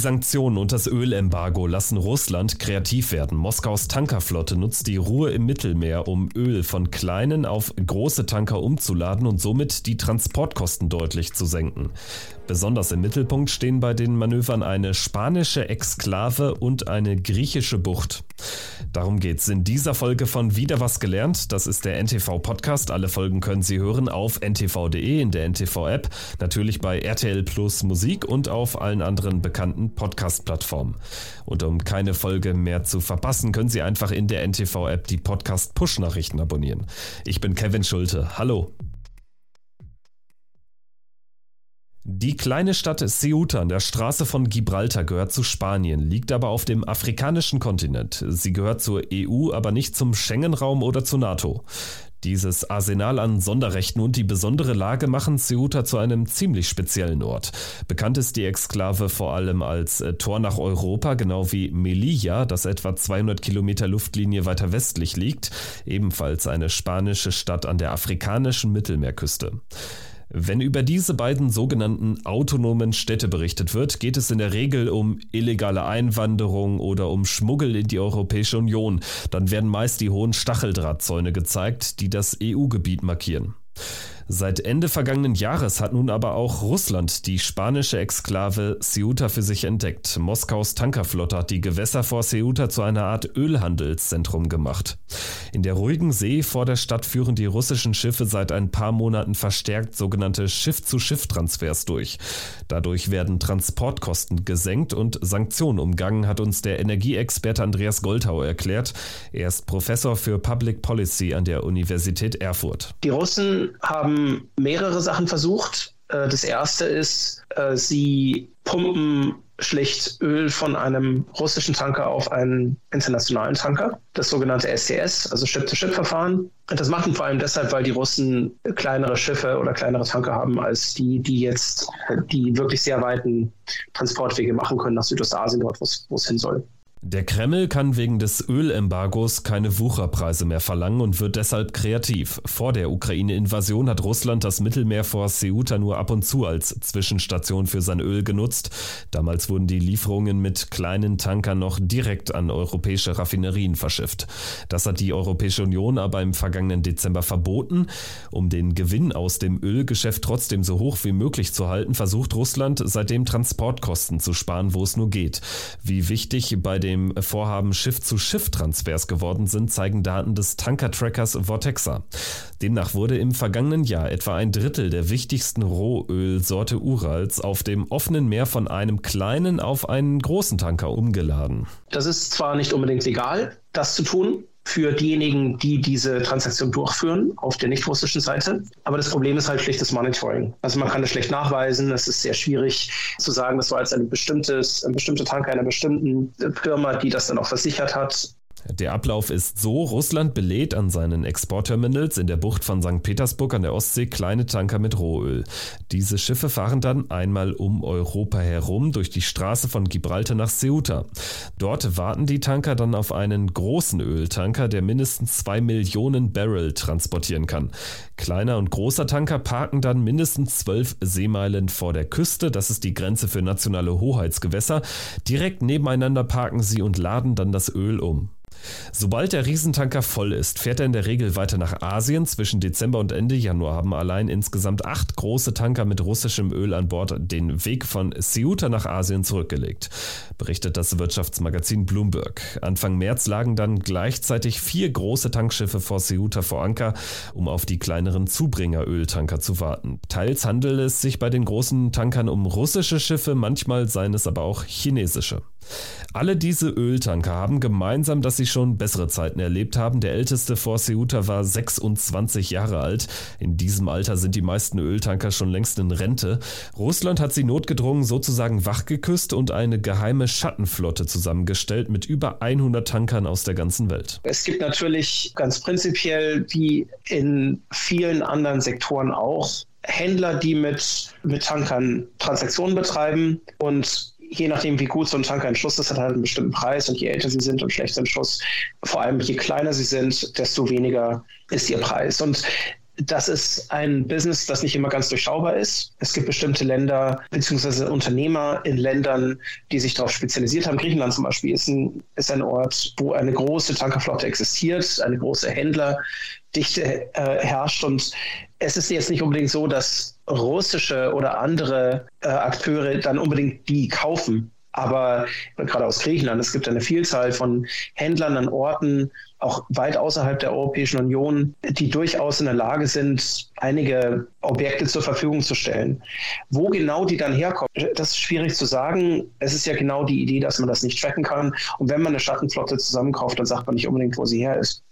Sanktionen und das Ölembargo lassen Russland kreativ werden. Moskaus Tankerflotte nutzt die Ruhe im Mittelmeer, um Öl von kleinen auf große Tanker umzuladen und somit die Transportkosten deutlich zu senken. Besonders im Mittelpunkt stehen bei den Manövern eine spanische Exklave und eine griechische Bucht. Darum geht's in dieser Folge von Wieder was gelernt. Das ist der NTV Podcast. Alle Folgen können Sie hören auf ntv.de in der NTV App, natürlich bei RTL Plus Musik und auf allen anderen bekannten Podcast-Plattformen. Und um keine Folge mehr zu verpassen, können Sie einfach in der NTV App die Podcast Push Nachrichten abonnieren. Ich bin Kevin Schulte. Hallo. Die kleine Stadt Ceuta an der Straße von Gibraltar gehört zu Spanien, liegt aber auf dem afrikanischen Kontinent. Sie gehört zur EU, aber nicht zum Schengen-Raum oder zur NATO. Dieses Arsenal an Sonderrechten und die besondere Lage machen Ceuta zu einem ziemlich speziellen Ort. Bekannt ist die Exklave vor allem als äh, Tor nach Europa, genau wie Melilla, das etwa 200 Kilometer Luftlinie weiter westlich liegt, ebenfalls eine spanische Stadt an der afrikanischen Mittelmeerküste. Wenn über diese beiden sogenannten autonomen Städte berichtet wird, geht es in der Regel um illegale Einwanderung oder um Schmuggel in die Europäische Union. Dann werden meist die hohen Stacheldrahtzäune gezeigt, die das EU-Gebiet markieren. Seit Ende vergangenen Jahres hat nun aber auch Russland die spanische Exklave Ceuta für sich entdeckt. Moskaus Tankerflotte hat die Gewässer vor Ceuta zu einer Art Ölhandelszentrum gemacht. In der ruhigen See vor der Stadt führen die russischen Schiffe seit ein paar Monaten verstärkt sogenannte Schiff-zu-Schiff-Transfers durch. Dadurch werden Transportkosten gesenkt und Sanktionen umgangen, hat uns der Energieexperte Andreas Goldhau erklärt. Er ist Professor für Public Policy an der Universität Erfurt. Die Russen haben mehrere Sachen versucht. Äh, das erste ist, äh, sie pumpen schlicht Öl von einem russischen Tanker auf einen internationalen Tanker, das sogenannte STS, also Ship-to-Ship-Verfahren. Das machen vor allem deshalb, weil die Russen kleinere Schiffe oder kleinere Tanker haben als die, die jetzt die wirklich sehr weiten Transportwege machen können nach Südostasien, dort, wo es hin soll. Der Kreml kann wegen des Ölembargos keine Wucherpreise mehr verlangen und wird deshalb kreativ. Vor der Ukraine-Invasion hat Russland das Mittelmeer vor Ceuta nur ab und zu als Zwischenstation für sein Öl genutzt. Damals wurden die Lieferungen mit kleinen Tankern noch direkt an europäische Raffinerien verschifft. Das hat die Europäische Union aber im vergangenen Dezember verboten. Um den Gewinn aus dem Ölgeschäft trotzdem so hoch wie möglich zu halten, versucht Russland seitdem Transportkosten zu sparen, wo es nur geht. Wie wichtig bei den dem Vorhaben Schiff-zu-Schiff-Transfers geworden sind, zeigen Daten des Tanker-Trackers Vortexa. Demnach wurde im vergangenen Jahr etwa ein Drittel der wichtigsten Rohölsorte Urals auf dem offenen Meer von einem kleinen auf einen großen Tanker umgeladen. Das ist zwar nicht unbedingt legal, das zu tun, für diejenigen, die diese Transaktion durchführen auf der nicht russischen Seite. Aber das Problem ist halt schlicht das Monitoring. Also man kann das schlecht nachweisen. Es ist sehr schwierig zu sagen, das war jetzt ein bestimmtes, ein bestimmter Tanker einer bestimmten Firma, die das dann auch versichert hat. Der Ablauf ist so, Russland belädt an seinen Exportterminals in der Bucht von St. Petersburg an der Ostsee kleine Tanker mit Rohöl. Diese Schiffe fahren dann einmal um Europa herum durch die Straße von Gibraltar nach Ceuta. Dort warten die Tanker dann auf einen großen Öltanker, der mindestens zwei Millionen Barrel transportieren kann. Kleiner und großer Tanker parken dann mindestens zwölf Seemeilen vor der Küste, das ist die Grenze für nationale Hoheitsgewässer. Direkt nebeneinander parken sie und laden dann das Öl um. Sobald der Riesentanker voll ist, fährt er in der Regel weiter nach Asien. Zwischen Dezember und Ende Januar haben allein insgesamt acht große Tanker mit russischem Öl an Bord den Weg von Ceuta nach Asien zurückgelegt, berichtet das Wirtschaftsmagazin Bloomberg. Anfang März lagen dann gleichzeitig vier große Tankschiffe vor Ceuta vor Anker, um auf die kleineren Zubringeröltanker zu warten. Teils handelt es sich bei den großen Tankern um russische Schiffe, manchmal seien es aber auch chinesische. Alle diese Öltanker haben gemeinsam, dass sie schon bessere Zeiten erlebt haben. Der älteste vor Ceuta war 26 Jahre alt. In diesem Alter sind die meisten Öltanker schon längst in Rente. Russland hat sie notgedrungen sozusagen wachgeküsst und eine geheime Schattenflotte zusammengestellt mit über 100 Tankern aus der ganzen Welt. Es gibt natürlich ganz prinzipiell, wie in vielen anderen Sektoren auch, Händler, die mit, mit Tankern Transaktionen betreiben und je nachdem, wie gut so ein Tanker in Schuss ist, hat halt einen bestimmten Preis und je älter sie sind und schlechter in Schuss, vor allem je kleiner sie sind, desto weniger ist ihr Preis. Und das ist ein Business, das nicht immer ganz durchschaubar ist. Es gibt bestimmte Länder bzw. Unternehmer in Ländern, die sich darauf spezialisiert haben. Griechenland zum Beispiel ist ein, ist ein Ort, wo eine große Tankerflotte existiert, eine große Händlerdichte äh, herrscht. Und es ist jetzt nicht unbedingt so, dass russische oder andere äh, Akteure dann unbedingt die kaufen. Aber gerade aus Griechenland, es gibt eine Vielzahl von Händlern an Orten, auch weit außerhalb der Europäischen Union, die durchaus in der Lage sind, einige Objekte zur Verfügung zu stellen. Wo genau die dann herkommen, das ist schwierig zu sagen. Es ist ja genau die Idee, dass man das nicht tracken kann. Und wenn man eine Schattenflotte zusammenkauft, dann sagt man nicht unbedingt, wo sie her ist.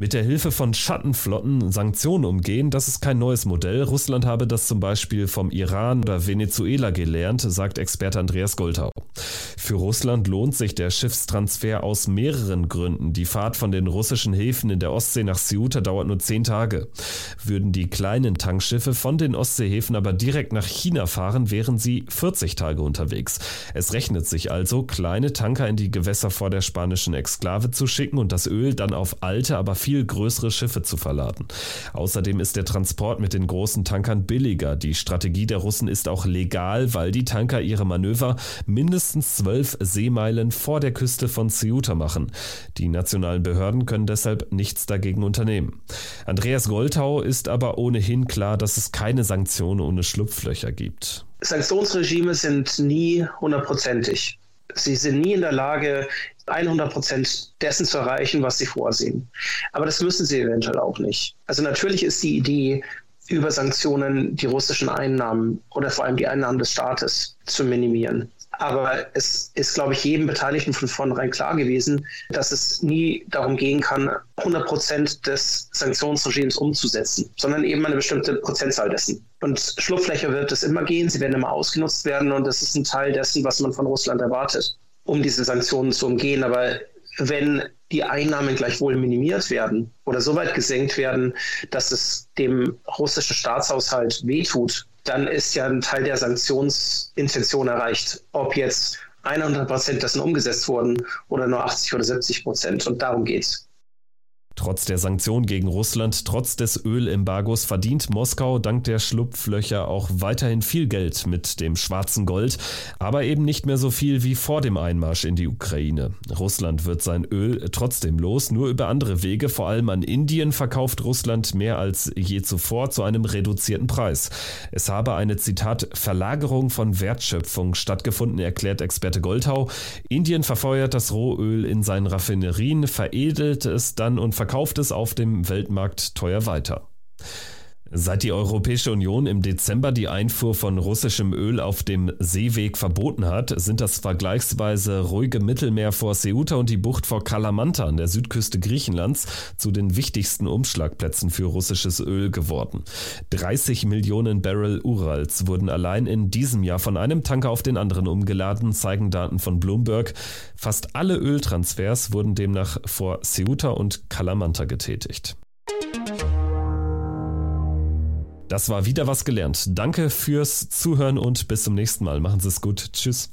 Mit der Hilfe von Schattenflotten Sanktionen umgehen, das ist kein neues Modell. Russland habe das zum Beispiel vom Iran oder Venezuela gelernt, sagt Experte Andreas Goldhau. Für Russland lohnt sich der Schiffstransfer aus mehreren Gründen. Die Fahrt von den russischen Häfen in der Ostsee nach Ceuta dauert nur zehn Tage. Würden die kleinen Tankschiffe von den Ostseehäfen aber direkt nach China fahren, wären sie 40 Tage unterwegs. Es rechnet sich also, kleine Tanker in die Gewässer vor der spanischen Exklave zu schicken und das Öl dann auf alte, aber viel viel größere Schiffe zu verladen. Außerdem ist der Transport mit den großen Tankern billiger. Die Strategie der Russen ist auch legal, weil die Tanker ihre Manöver mindestens zwölf Seemeilen vor der Küste von Ceuta machen. Die nationalen Behörden können deshalb nichts dagegen unternehmen. Andreas Goldhau ist aber ohnehin klar, dass es keine Sanktionen ohne Schlupflöcher gibt. Sanktionsregime sind nie hundertprozentig. Sie sind nie in der Lage, 100 Prozent dessen zu erreichen, was sie vorsehen. Aber das müssen sie eventuell auch nicht. Also natürlich ist die Idee, über Sanktionen die russischen Einnahmen oder vor allem die Einnahmen des Staates zu minimieren. Aber es ist, glaube ich, jedem Beteiligten von vornherein klar gewesen, dass es nie darum gehen kann, 100 Prozent des Sanktionsregimes umzusetzen, sondern eben eine bestimmte Prozentzahl dessen. Und Schlupflöcher wird es immer gehen, sie werden immer ausgenutzt werden und das ist ein Teil dessen, was man von Russland erwartet um diese Sanktionen zu umgehen. Aber wenn die Einnahmen gleichwohl minimiert werden oder so weit gesenkt werden, dass es dem russischen Staatshaushalt wehtut, dann ist ja ein Teil der Sanktionsintention erreicht. Ob jetzt 100 Prozent dessen umgesetzt wurden oder nur 80 oder 70 Prozent. Und darum geht es. Trotz der Sanktionen gegen Russland, trotz des Ölembargos verdient Moskau dank der Schlupflöcher auch weiterhin viel Geld mit dem schwarzen Gold, aber eben nicht mehr so viel wie vor dem Einmarsch in die Ukraine. Russland wird sein Öl trotzdem los, nur über andere Wege, vor allem an Indien verkauft Russland mehr als je zuvor zu einem reduzierten Preis. Es habe eine Zitat Verlagerung von Wertschöpfung stattgefunden, erklärt Experte Goldhau. Indien verfeuert das Rohöl in seinen Raffinerien, veredelt es dann und verkauft verkauft es auf dem Weltmarkt teuer weiter. Seit die Europäische Union im Dezember die Einfuhr von russischem Öl auf dem Seeweg verboten hat, sind das vergleichsweise ruhige Mittelmeer vor Ceuta und die Bucht vor Kalamanta an der Südküste Griechenlands zu den wichtigsten Umschlagplätzen für russisches Öl geworden. 30 Millionen Barrel Urals wurden allein in diesem Jahr von einem Tanker auf den anderen umgeladen, zeigen Daten von Bloomberg. Fast alle Öltransfers wurden demnach vor Ceuta und Kalamanta getätigt. Das war wieder was gelernt. Danke fürs Zuhören und bis zum nächsten Mal. Machen Sie es gut. Tschüss.